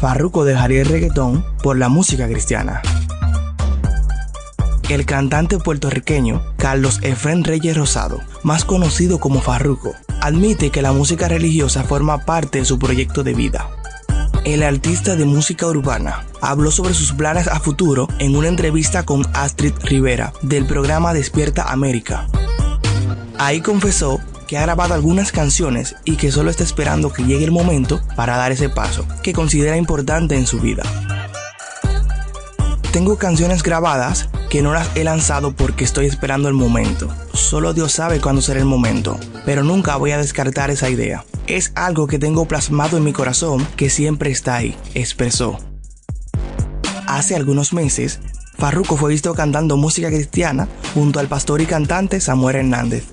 Farruko dejaría el reggaetón por la música cristiana. El cantante puertorriqueño Carlos Efren Reyes Rosado, más conocido como Farruko, admite que la música religiosa forma parte de su proyecto de vida. El artista de música urbana habló sobre sus planes a futuro en una entrevista con Astrid Rivera del programa Despierta América. Ahí confesó que ha grabado algunas canciones y que solo está esperando que llegue el momento para dar ese paso, que considera importante en su vida. Tengo canciones grabadas que no las he lanzado porque estoy esperando el momento. Solo Dios sabe cuándo será el momento, pero nunca voy a descartar esa idea. Es algo que tengo plasmado en mi corazón que siempre está ahí, expresó. Hace algunos meses, Farruko fue visto cantando música cristiana junto al pastor y cantante Samuel Hernández.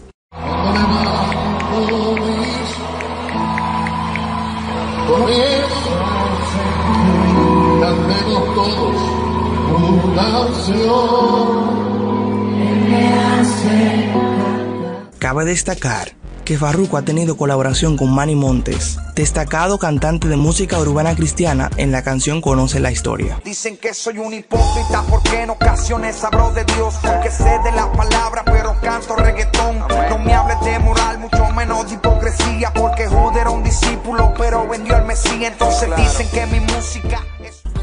Cabe destacar que Farruko ha tenido colaboración con Manny Montes, destacado cantante de música urbana cristiana en la canción Conoce la Historia. Dicen que soy un hipócrita porque en ocasiones hablo de Dios, porque sé de la palabra pero canto reggaetón. No me hables de moral, mucho menos de hipocresía, porque era un discípulo pero vendió al Mesías, entonces dicen que mi música...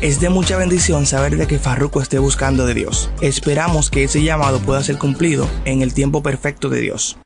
Es de mucha bendición saber de que Farruko esté buscando de Dios. Esperamos que ese llamado pueda ser cumplido en el tiempo perfecto de Dios.